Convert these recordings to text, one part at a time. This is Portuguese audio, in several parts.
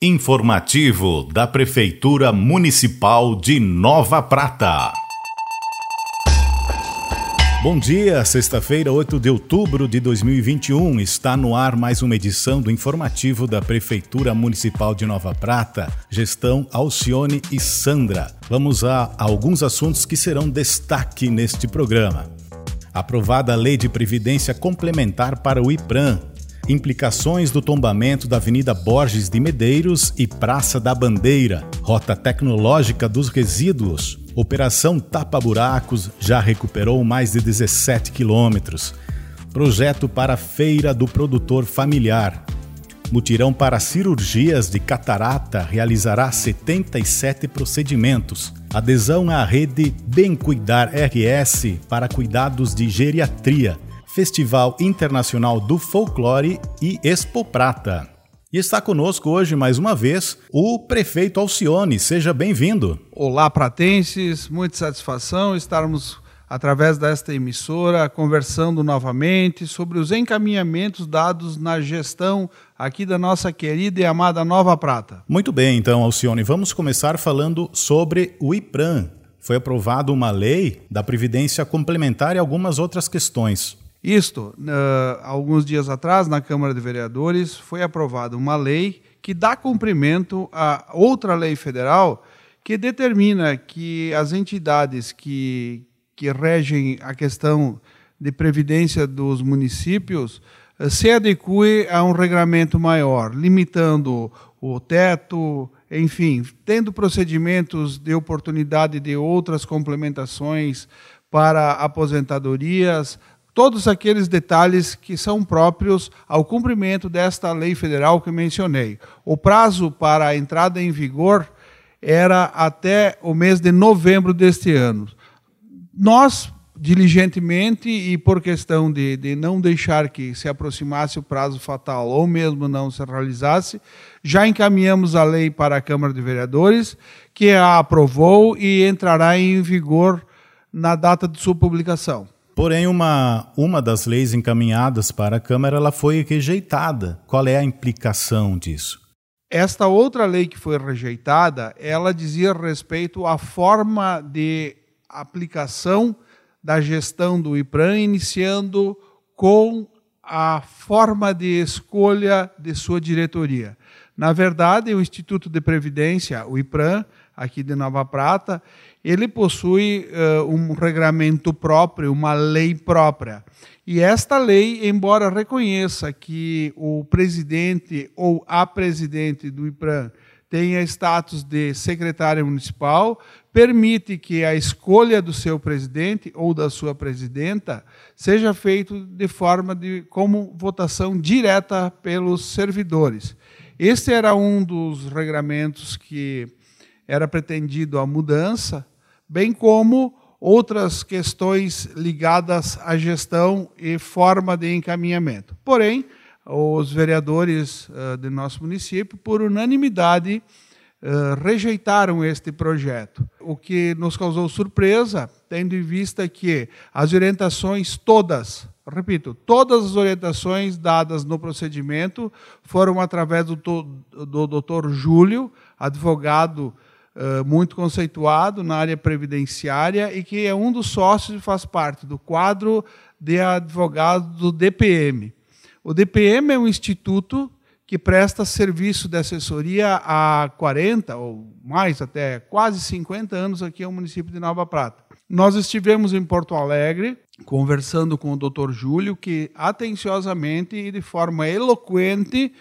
Informativo da Prefeitura Municipal de Nova Prata. Bom dia, sexta-feira, 8 de outubro de 2021. Está no ar mais uma edição do informativo da Prefeitura Municipal de Nova Prata, gestão Alcione e Sandra. Vamos a alguns assuntos que serão destaque neste programa. Aprovada a Lei de Previdência Complementar para o IPRAM, implicações do tombamento da Avenida Borges de Medeiros e Praça da Bandeira, rota tecnológica dos resíduos. Operação Tapa Buracos já recuperou mais de 17 quilômetros. Projeto para Feira do Produtor Familiar. Mutirão para cirurgias de catarata realizará 77 procedimentos. Adesão à rede Bem Cuidar RS para cuidados de geriatria Festival Internacional do Folclore e Expo Prata. E está conosco hoje, mais uma vez, o prefeito Alcione. Seja bem-vindo. Olá, pratenses. Muita satisfação estarmos, através desta emissora, conversando novamente sobre os encaminhamentos dados na gestão aqui da nossa querida e amada Nova Prata. Muito bem, então, Alcione, vamos começar falando sobre o IPRAM. Foi aprovada uma lei da Previdência Complementar e algumas outras questões. Isto, uh, alguns dias atrás, na Câmara de Vereadores, foi aprovada uma lei que dá cumprimento a outra lei federal que determina que as entidades que, que regem a questão de previdência dos municípios uh, se adequem a um regramento maior, limitando o teto, enfim, tendo procedimentos de oportunidade de outras complementações para aposentadorias, todos aqueles detalhes que são próprios ao cumprimento desta lei federal que mencionei. O prazo para a entrada em vigor era até o mês de novembro deste ano. Nós, diligentemente e por questão de, de não deixar que se aproximasse o prazo fatal ou mesmo não se realizasse, já encaminhamos a lei para a Câmara de Vereadores, que a aprovou e entrará em vigor na data de sua publicação. Porém, uma, uma das leis encaminhadas para a Câmara ela foi rejeitada. Qual é a implicação disso? Esta outra lei que foi rejeitada, ela dizia respeito à forma de aplicação da gestão do IPRAM, iniciando com a forma de escolha de sua diretoria. Na verdade, o Instituto de Previdência, o IPRAM, aqui de Nova Prata, ele possui uh, um regramento próprio, uma lei própria. E esta lei, embora reconheça que o presidente ou a presidente do IPRAM tenha status de secretária municipal, permite que a escolha do seu presidente ou da sua presidenta seja feita de forma de como votação direta pelos servidores. Este era um dos regramentos que era pretendido a mudança, bem como outras questões ligadas à gestão e forma de encaminhamento. Porém, os vereadores uh, de nosso município, por unanimidade, uh, rejeitaram este projeto, o que nos causou surpresa, tendo em vista que as orientações todas, repito, todas as orientações dadas no procedimento foram através do, do Dr. Júlio, advogado muito conceituado na área previdenciária e que é um dos sócios e faz parte do quadro de advogados do DPM. O DPM é um instituto que presta serviço de assessoria há 40 ou mais, até quase 50 anos aqui no município de Nova Prata. Nós estivemos em Porto Alegre conversando com o Dr. Júlio, que atenciosamente e de forma eloquente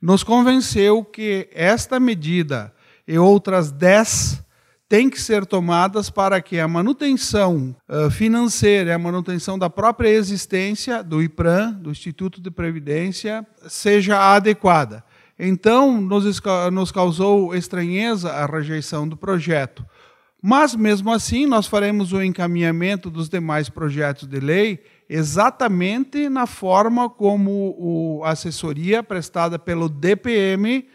nos convenceu que esta medida e outras 10 têm que ser tomadas para que a manutenção uh, financeira, a manutenção da própria existência do IPRAM, do Instituto de Previdência, seja adequada. Então, nos, nos causou estranheza a rejeição do projeto. Mas, mesmo assim, nós faremos o encaminhamento dos demais projetos de lei exatamente na forma como a assessoria prestada pelo DPM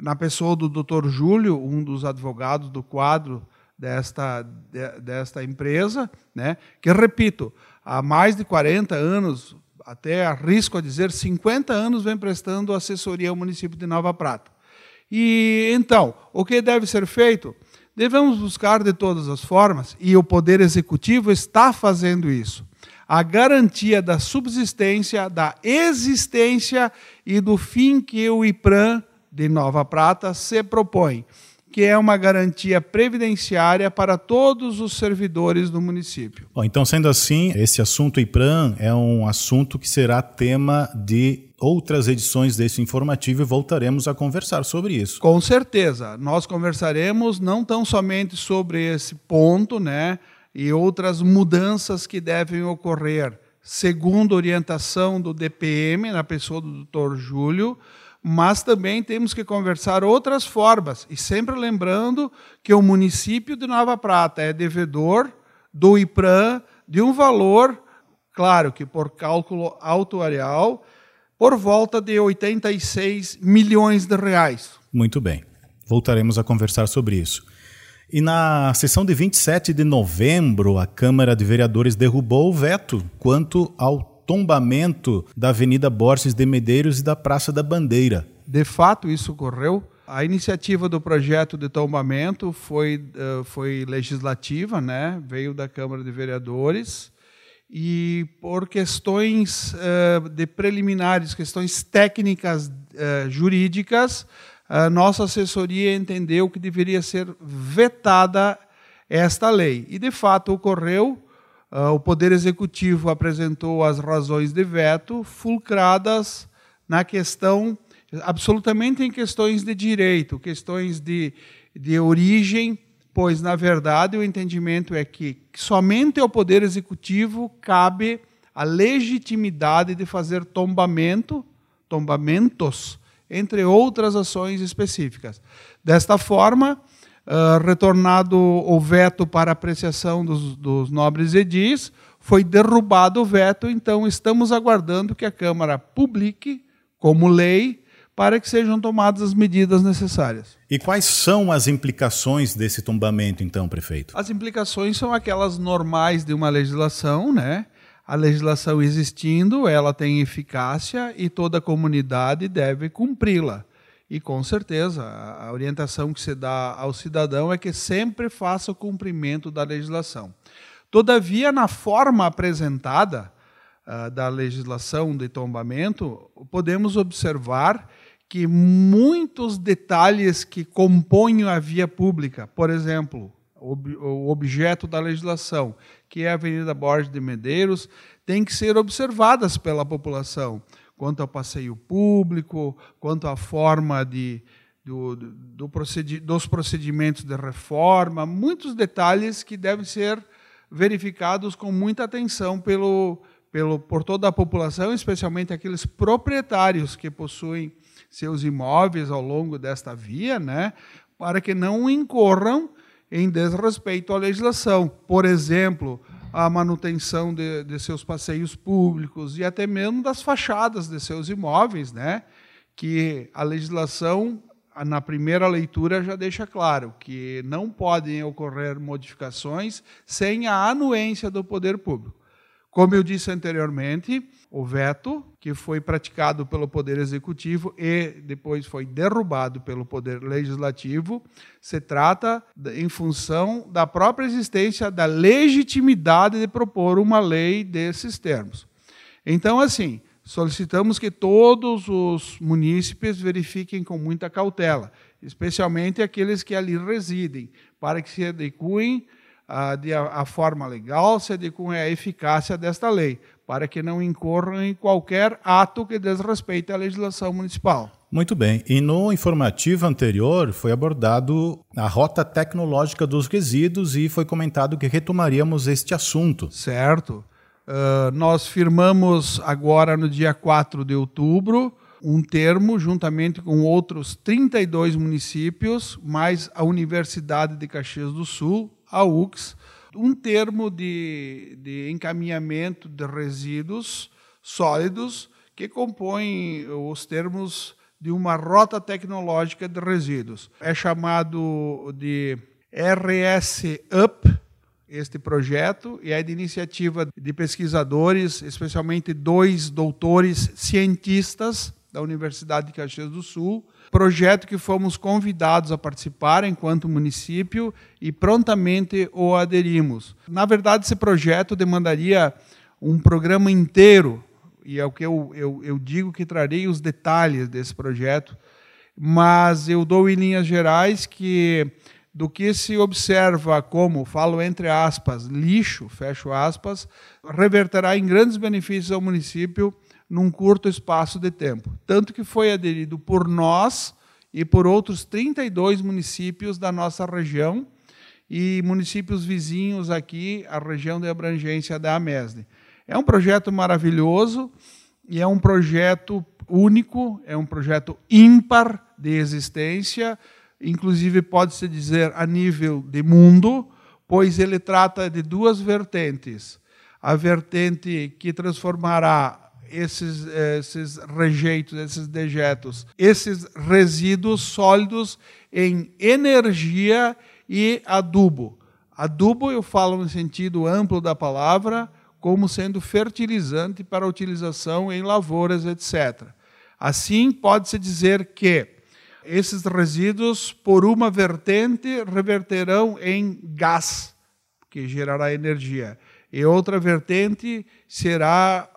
na pessoa do Dr. Júlio, um dos advogados do quadro desta, de, desta empresa, né, que, repito, há mais de 40 anos, até arrisco a dizer 50 anos, vem prestando assessoria ao município de Nova Prata. E então, o que deve ser feito? Devemos buscar de todas as formas, e o Poder Executivo está fazendo isso, a garantia da subsistência, da existência e do fim que o IPRAM de Nova Prata se propõe, que é uma garantia previdenciária para todos os servidores do município. Bom, então, sendo assim, esse assunto IPRAM é um assunto que será tema de outras edições desse informativo e voltaremos a conversar sobre isso. Com certeza. Nós conversaremos não tão somente sobre esse ponto, né, e outras mudanças que devem ocorrer, segundo orientação do DPM, na pessoa do Dr. Júlio, mas também temos que conversar outras formas, e sempre lembrando que o município de Nova Prata é devedor do IPRAM de um valor, claro que por cálculo autuarial, por volta de 86 milhões de reais. Muito bem. Voltaremos a conversar sobre isso. E na sessão de 27 de novembro, a Câmara de Vereadores derrubou o veto quanto ao tombamento da Avenida Borges de Medeiros e da Praça da Bandeira. De fato, isso ocorreu. A iniciativa do projeto de tombamento foi, uh, foi legislativa, né? veio da Câmara de Vereadores e por questões uh, de preliminares, questões técnicas uh, jurídicas, a nossa assessoria entendeu que deveria ser vetada esta lei. E, de fato, ocorreu. Uh, o Poder Executivo apresentou as razões de veto, fulcradas na questão, absolutamente em questões de direito, questões de, de origem pois, na verdade, o entendimento é que somente ao Poder Executivo cabe a legitimidade de fazer tombamento, tombamentos, entre outras ações específicas. Desta forma, uh, retornado o veto para apreciação dos, dos nobres edis, foi derrubado o veto, então estamos aguardando que a Câmara publique, como lei, para que sejam tomadas as medidas necessárias. E quais são as implicações desse tombamento, então, prefeito? As implicações são aquelas normais de uma legislação, né? A legislação existindo, ela tem eficácia e toda a comunidade deve cumpri-la. E com certeza, a orientação que se dá ao cidadão é que sempre faça o cumprimento da legislação. Todavia, na forma apresentada uh, da legislação de tombamento, podemos observar que muitos detalhes que compõem a via pública, por exemplo, o objeto da legislação, que é a Avenida Borges de Medeiros, tem que ser observadas pela população, quanto ao passeio público, quanto à forma de, do, do procedi dos procedimentos de reforma, muitos detalhes que devem ser verificados com muita atenção pelo, pelo, por toda a população, especialmente aqueles proprietários que possuem seus imóveis ao longo desta via, né, para que não incorram em desrespeito à legislação. Por exemplo, a manutenção de, de, seus passeios públicos e até mesmo das fachadas de seus imóveis, né? que a legislação, na primeira leitura, já deixa claro que não podem ocorrer modificações sem a anuência do poder público. Como eu disse anteriormente, o veto, que foi praticado pelo Poder Executivo e depois foi derrubado pelo Poder Legislativo, se trata em função da própria existência da legitimidade de propor uma lei desses termos. Então, assim, solicitamos que todos os munícipes verifiquem com muita cautela, especialmente aqueles que ali residem, para que se adequem a, de, a, a forma legal, se adequem à eficácia desta lei, para que não incorram em qualquer ato que desrespeite a legislação municipal. Muito bem. E no informativo anterior foi abordado a rota tecnológica dos resíduos e foi comentado que retomaríamos este assunto. Certo. Uh, nós firmamos agora no dia 4 de outubro um termo, juntamente com outros 32 municípios, mais a Universidade de Caxias do Sul, a UX, um termo de, de encaminhamento de resíduos sólidos que compõe os termos de uma rota tecnológica de resíduos. É chamado de RS UP, este projeto, e é de iniciativa de pesquisadores, especialmente dois doutores cientistas da Universidade de Caxias do Sul, projeto que fomos convidados a participar enquanto município e prontamente o aderimos. Na verdade, esse projeto demandaria um programa inteiro, e é o que eu, eu, eu digo que trarei os detalhes desse projeto, mas eu dou em linhas gerais que do que se observa como, falo entre aspas, lixo, fecho aspas, reverterá em grandes benefícios ao município num curto espaço de tempo. Tanto que foi aderido por nós e por outros 32 municípios da nossa região e municípios vizinhos aqui, a região de abrangência da AMESD. É um projeto maravilhoso e é um projeto único, é um projeto ímpar de existência, inclusive pode-se dizer a nível de mundo, pois ele trata de duas vertentes. A vertente que transformará esses, esses rejeitos, esses dejetos, esses resíduos sólidos em energia e adubo. Adubo eu falo no sentido amplo da palavra, como sendo fertilizante para utilização em lavouras, etc. Assim, pode-se dizer que esses resíduos, por uma vertente, reverterão em gás, que gerará energia, e outra vertente será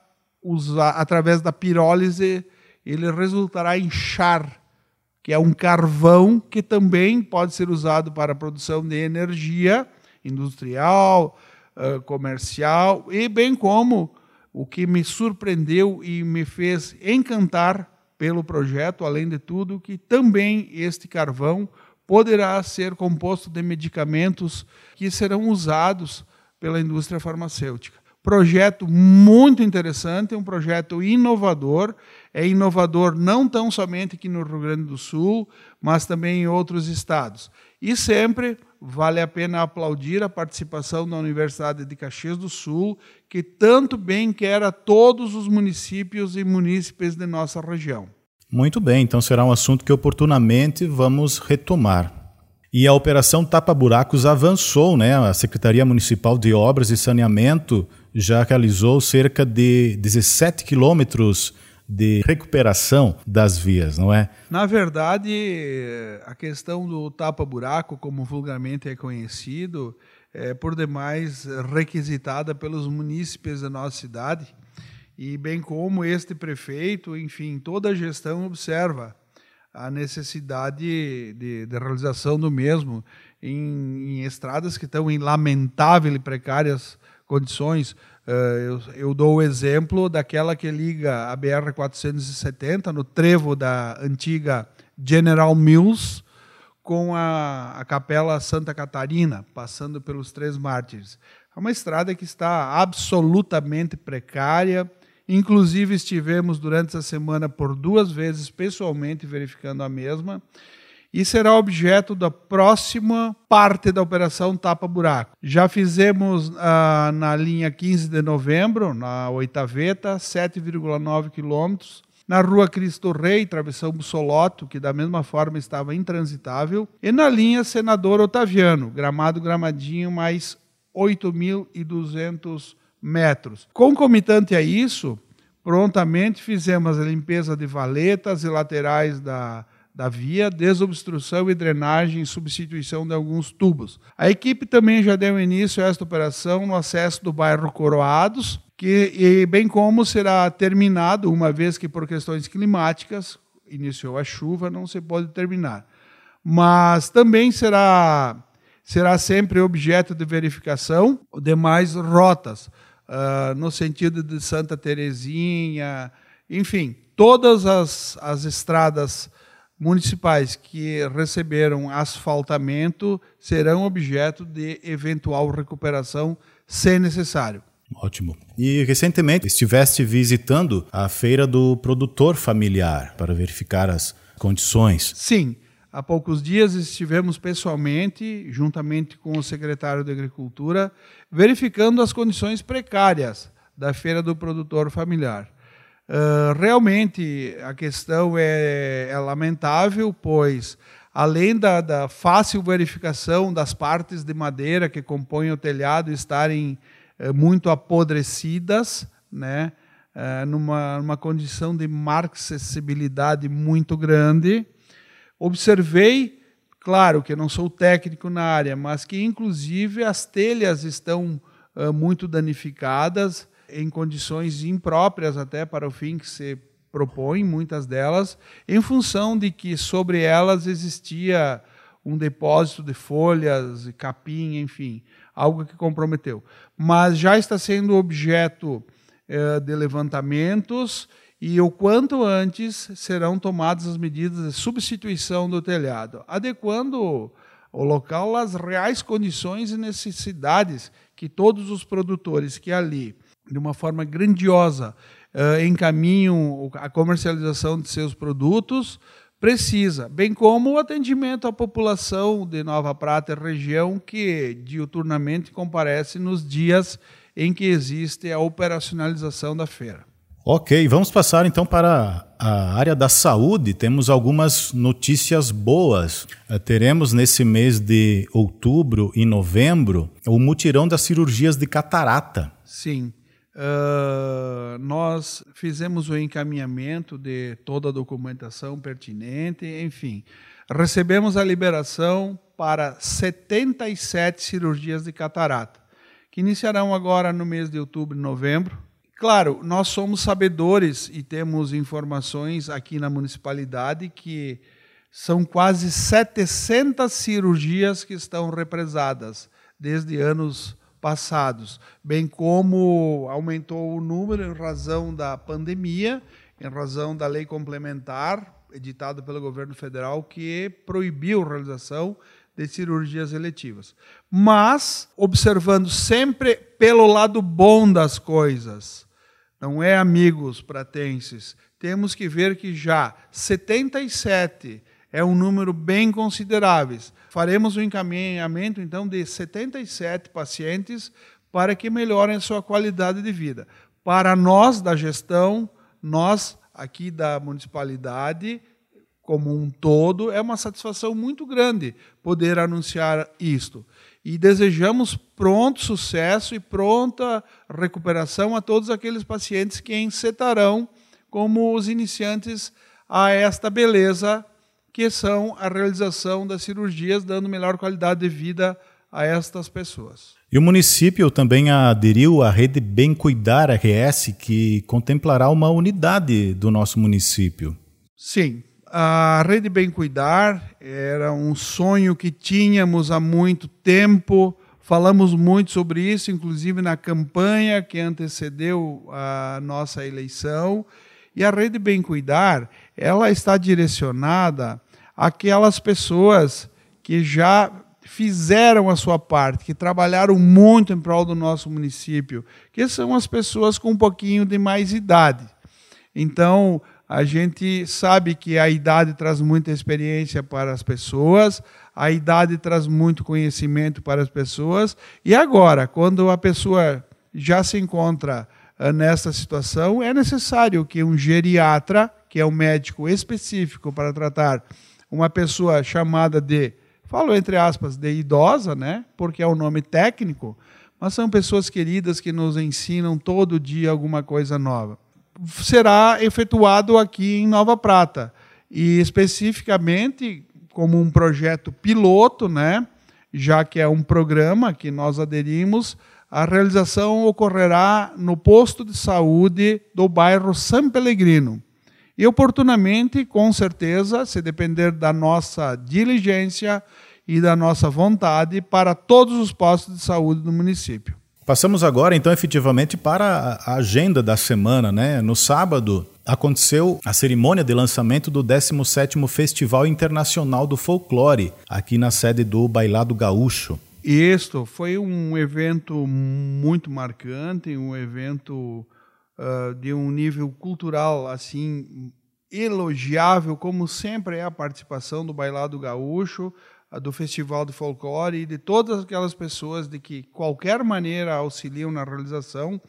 usar, através da pirólise, ele resultará em char, que é um carvão que também pode ser usado para a produção de energia industrial, comercial, e bem como o que me surpreendeu e me fez encantar pelo projeto, além de tudo, que também este carvão poderá ser composto de medicamentos que serão usados pela indústria farmacêutica. Projeto muito interessante, um projeto inovador. É inovador não tão somente aqui no Rio Grande do Sul, mas também em outros estados. E sempre vale a pena aplaudir a participação da Universidade de Caxias do Sul, que tanto bem quer a todos os municípios e munícipes de nossa região. Muito bem, então será um assunto que oportunamente vamos retomar. E a Operação Tapa Buracos avançou, né? A Secretaria Municipal de Obras e Saneamento já realizou cerca de 17 quilômetros de recuperação das vias, não é? Na verdade, a questão do tapa-buraco, como vulgarmente é conhecido, é por demais requisitada pelos munícipes da nossa cidade e bem como este prefeito, enfim, toda a gestão observa a necessidade de, de realização do mesmo em, em, estradas que estão em lamentável e precárias condições. Eu, eu, dou o exemplo daquela que liga a BR-470 no trevo da antiga General Mills com a, a Capela Santa Catarina, passando pelos Três Mártires. É uma estrada que está absolutamente precária, Inclusive, estivemos durante essa semana por duas vezes pessoalmente verificando a mesma e será objeto da próxima parte da operação Tapa Buraco. Já fizemos ah, na linha 15 de novembro, na Oitaveta, 7,9 quilômetros. Na rua Cristo Rei, travessão Bussoloto, que da mesma forma estava intransitável. E na linha Senador Otaviano, gramado Gramadinho, mais 8.200 metros. Concomitante a isso, prontamente fizemos a limpeza de valetas e laterais da, da via, desobstrução e drenagem e substituição de alguns tubos. A equipe também já deu início a esta operação no acesso do bairro Coroados, que, e bem como será terminado, uma vez que por questões climáticas, iniciou a chuva, não se pode terminar. Mas também será, será sempre objeto de verificação demais rotas uh, no sentido de Santa Terezinha, enfim, todas as, as estradas municipais que receberam asfaltamento serão objeto de eventual recuperação, se necessário. Ótimo. E recentemente estiveste visitando a feira do produtor familiar para verificar as condições. Sim. Há poucos dias estivemos pessoalmente, juntamente com o secretário de Agricultura, verificando as condições precárias da feira do produtor familiar. Uh, realmente a questão é, é, lamentável, pois além da, da, fácil verificação das partes de madeira que compõem o telhado estarem uh, muito apodrecidas, né, uh, numa, numa condição de marcessibilidade muito grande, Observei, claro que não sou técnico na área, mas que inclusive as telhas estão uh, muito danificadas, em condições impróprias até para o fim que se propõe, muitas delas, em função de que sobre elas existia um depósito de folhas, capim, enfim, algo que comprometeu. Mas já está sendo objeto eh, de levantamentos e o quanto antes serão tomadas as medidas de substituição do telhado, adequando o local às reais condições e necessidades que todos os produtores que ali, de uma forma grandiosa, uh, encaminham a comercialização de seus produtos, precisa, bem como o atendimento à população de Nova Prata e região que diuturnamente comparece nos dias em que existe a operacionalização da feira. Ok, vamos passar então para a área da saúde. Temos algumas notícias boas. Eh, teremos nesse mês de outubro e novembro o mutirão das cirurgias de catarata. Sim. Uh, nós fizemos o encaminhamento de toda a documentação pertinente, enfim. Recebemos a liberação para 77 cirurgias de catarata, que iniciarão agora no mês de outubro e novembro. Claro, nós somos sabedores e temos informações aqui na municipalidade que são quase 700 cirurgias que estão represadas desde anos passados, bem como aumentou o número em razão da pandemia, em razão da lei complementar editada pelo governo federal que proibiu a realização de cirurgias eletivas. Mas observando sempre pelo lado bom das coisas, não é amigos pratenses, temos que ver que já 77 é um número bem considerável. Faremos o um encaminhamento, então, de 77 pacientes para que melhorem a sua qualidade de vida. Para nós da gestão, nós aqui da municipalidade, como um todo, é uma satisfação muito grande poder anunciar isto. E desejamos pronto sucesso e pronta recuperação a todos aqueles pacientes que encetarão como os iniciantes a esta beleza que são a realização das cirurgias, dando melhor qualidade de vida a estas pessoas. E o município também aderiu à rede Bem Cuidar RS, que contemplará uma unidade do nosso município. Sim, a rede Bem Cuidar era um sonho que tínhamos há muito tempo. Falamos muito sobre isso, inclusive na campanha que antecedeu a nossa eleição. E a rede Bem Cuidar, ela está direcionada àquelas pessoas que já fizeram a sua parte, que trabalharam muito em prol do nosso município, que são as pessoas com um pouquinho de mais idade. Então, a gente sabe que a idade traz muita experiência para as pessoas, a idade traz muito conhecimento para as pessoas, e agora, quando a pessoa já se encontra ah, nessa situação, é necessário que um geriatra, que é um médico específico para tratar uma pessoa chamada de, falo entre aspas, de idosa, né? porque é o um nome técnico, mas são pessoas queridas que nos ensinam todo dia alguma coisa nova. Será efetuado aqui em Nova Prata e especificamente como um projeto piloto, né? já que é um programa que nós aderimos a realização ocorrerá no posto de saúde do bairro São Pellegrino. E oportunamente, com certeza, se depender da nossa diligência e da nossa vontade, para todos os postos de saúde do município. Passamos agora, então, efetivamente para a agenda da semana. Né? No sábado, aconteceu a cerimônia de lançamento do 17º Festival Internacional do Folclore, aqui na sede do Bailado Gaúcho. Isto foi um evento muito marcante, um evento uh, de um nível cultural assim elogiável, como sempre é a participação do Bailado Gaúcho, uh, do Festival do Folclore e de todas aquelas pessoas de que qualquer maneira auxiliam na realização.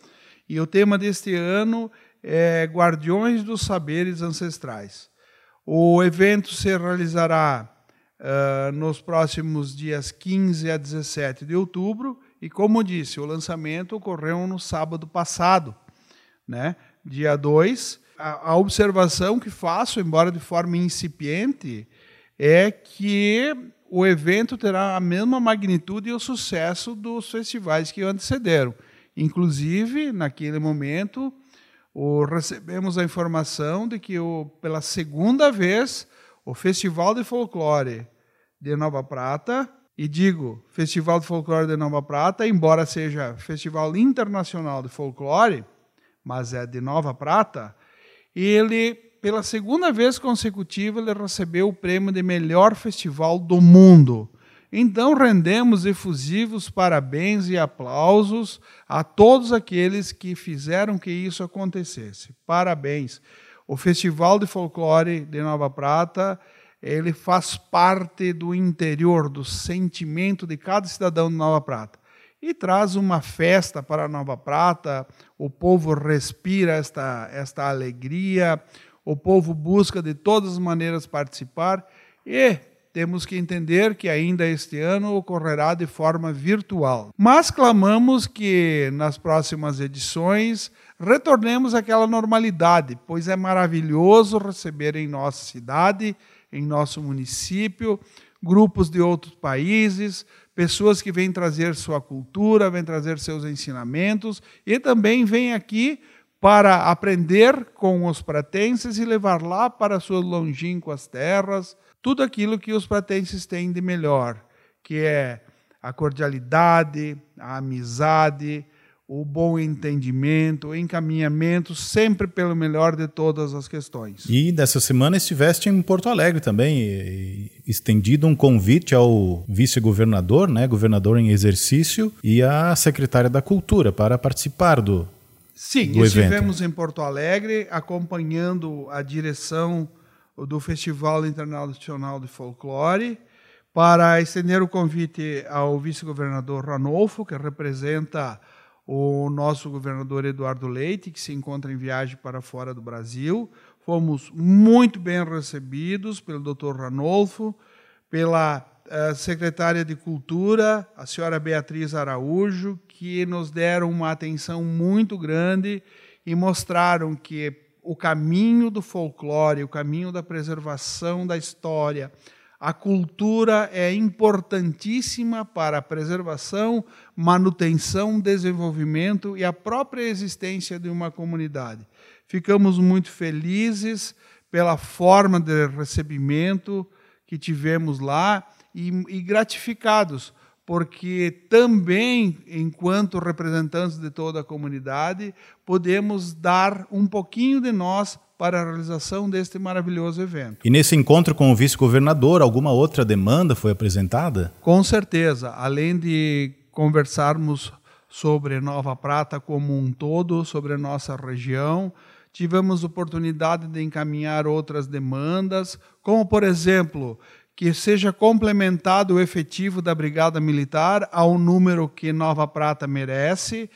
E o tema deste ano é Guardiões dos Saberes Ancestrais. O evento se realizará uh, nos próximos dias 15 a 17 de outubro. E, como disse, o lançamento ocorreu no sábado passado, né? dia 2. A, a observação que faço, embora de forma incipiente, é que o evento terá a mesma magnitude e o sucesso dos festivais que o antecederam. Inclusive, naquele momento, o, recebemos a informação de que, o, pela segunda vez, o Festival de Folclore de Nova Prata, e digo Festival de Folclore de Nova Prata, embora seja Festival Internacional de Folclore, mas é de Nova Prata, ele pela segunda vez consecutiva, ele recebeu o prêmio de melhor festival do mundo. Então, rendemos efusivos parabéns e aplausos a todos aqueles que fizeram que isso acontecesse. Parabéns. O Festival de Folclore de Nova Prata, ele faz parte do interior, do sentimento de cada cidadão de Nova Prata. E traz uma festa para Nova Prata, o povo respira esta, esta alegria, o povo busca de todas as maneiras participar. E temos que entender que ainda este ano ocorrerá de forma virtual. Mas clamamos que nas próximas edições retornemos àquela normalidade, pois é maravilhoso receber em nossa cidade, em nosso município, grupos de outros países, pessoas que vêm trazer sua cultura, vêm trazer seus ensinamentos e também vêm aqui para aprender com os pratenses e levar lá para suas longínquas terras tudo aquilo que os pratenses têm de melhor, que é a cordialidade, a amizade, o bom entendimento, o encaminhamento, sempre pelo melhor de todas as questões. E dessa semana estiveste em Porto Alegre também, estendido um convite ao vice-governador, né, governador em exercício, e à secretária da Cultura para participar do, Sim, do estivemos evento. em Porto Alegre acompanhando a direção do Festival Internacional de Folclore para estender o convite ao vice-governador Ranolfo, que representa o nosso governador Eduardo Leite, que se encontra em viagem para fora do Brasil. Fomos muito bem recebidos pelo Dr. Ranolfo, pela uh, secretária de Cultura, a senhora Beatriz Araújo, que nos deram uma atenção muito grande e mostraram que o caminho do folclore, o caminho da preservação da história, a cultura é importantíssima para a preservação, manutenção, desenvolvimento e a própria existência de uma comunidade. Ficamos muito felizes pela forma de recebimento que tivemos lá e, e gratificados porque também, enquanto representantes de toda a comunidade, podemos dar um pouquinho de nós para a realização deste maravilhoso evento. E nesse encontro com o vice-governador, alguma outra demanda foi apresentada? Com certeza. Além de conversarmos sobre Nova Prata como um todo, sobre a nossa região, tivemos oportunidade de encaminhar outras demandas, como, por exemplo, que seja complementado o efetivo da Brigada Militar ao número que Nova Prata merece,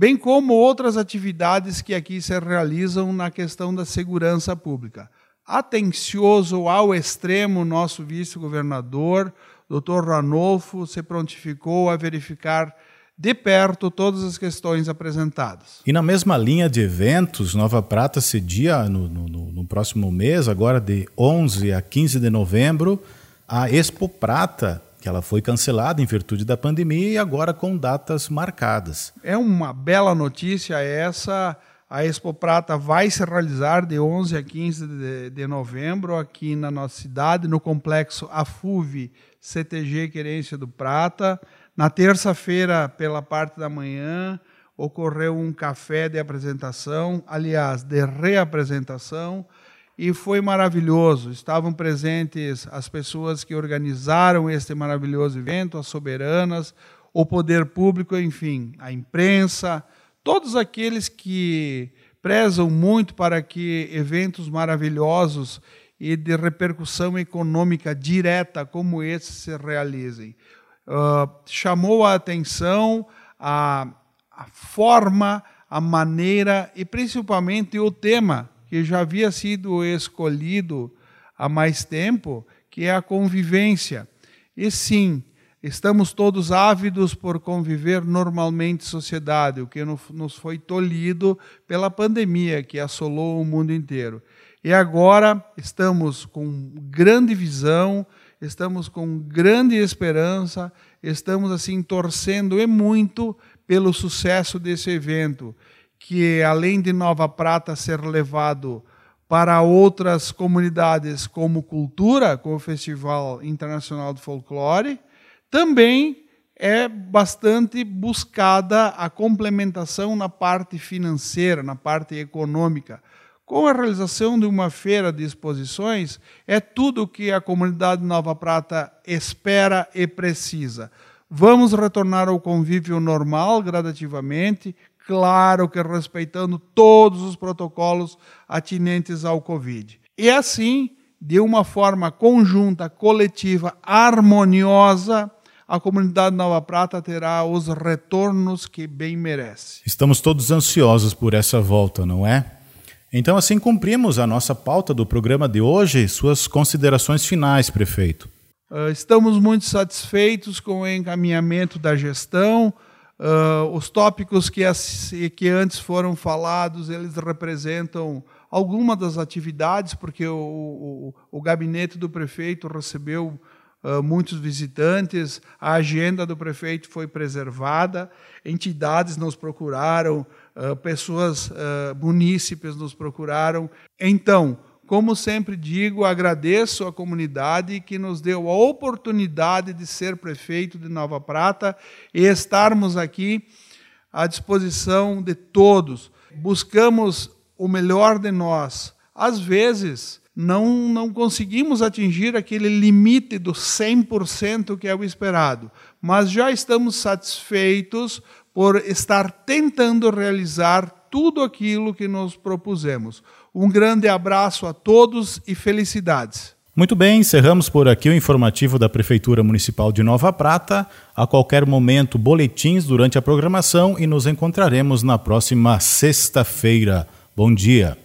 bem como outras atividades que aqui se realizam na questão da segurança pública. Atencioso ao extremo, nosso vice-governador, Dr. Ranolfo, se prontificou a verificar de perto todas as questões apresentadas. E na mesma linha de eventos, Nova Prata cedia no, no, no próximo mês, agora de 11 a 15 de novembro, a Expo Prata, que ela foi cancelada em virtude da pandemia e agora com datas marcadas. É uma bela notícia essa. A Expo Prata vai se realizar de 11 a 15 de, de novembro aqui na nossa cidade, no complexo AFUV CTG Querência do Prata. Na terça-feira, pela parte da manhã, ocorreu um café de apresentação, aliás, de reapresentação e foi maravilhoso. Estavam presentes as pessoas que organizaram este maravilhoso evento, as soberanas, o poder público, enfim, a imprensa, todos aqueles que prezam muito para que eventos maravilhosos e de repercussão econômica direta como esse se realizem. Uh, chamou a atenção a, a forma, a maneira e principalmente o tema que já havia sido escolhido há mais tempo, que é a convivência. E sim, estamos todos ávidos por conviver normalmente em sociedade, o que nos foi tolhido pela pandemia que assolou o mundo inteiro. E agora estamos com grande visão, estamos com grande esperança, estamos assim torcendo e muito pelo sucesso desse evento, que além de Nova Prata ser levado para outras comunidades como cultura, com o Festival Internacional de Folclore, também é bastante buscada a complementação na parte financeira, na parte econômica. Com a realização de uma feira de exposições, é tudo o que a comunidade Nova Prata espera e precisa. Vamos retornar ao convívio normal gradativamente, claro que respeitando todos os protocolos atinentes ao Covid. E assim, de uma forma conjunta, coletiva, harmoniosa, a comunidade Nova Prata terá os retornos que bem merece. Estamos todos ansiosos por essa volta, não é? Então, assim cumprimos a nossa pauta do programa de hoje. Suas considerações finais, prefeito. Uh, estamos muito satisfeitos com o encaminhamento da gestão. Uh, os tópicos que, que antes foram falados, eles representam alguma das atividades, porque o, o, o gabinete do prefeito recebeu uh, muitos visitantes, a agenda do prefeito foi preservada, entidades nos procuraram, uh, pessoas, uh, munícipes nos procuraram. Então, como sempre digo, agradeço à comunidade que nos deu a oportunidade de ser prefeito de Nova Prata e estarmos aqui à disposição de todos. Buscamos o melhor de nós. Às vezes, não, não conseguimos atingir aquele limite do 100% que é o esperado, mas já estamos satisfeitos por estar tentando realizar tudo aquilo que nos propusemos. Um grande abraço a todos e felicidades. Muito bem, encerramos por aqui o informativo da Prefeitura Municipal de Nova Prata. A qualquer momento, boletins durante a programação e nos encontraremos na próxima sexta-feira. Bom dia.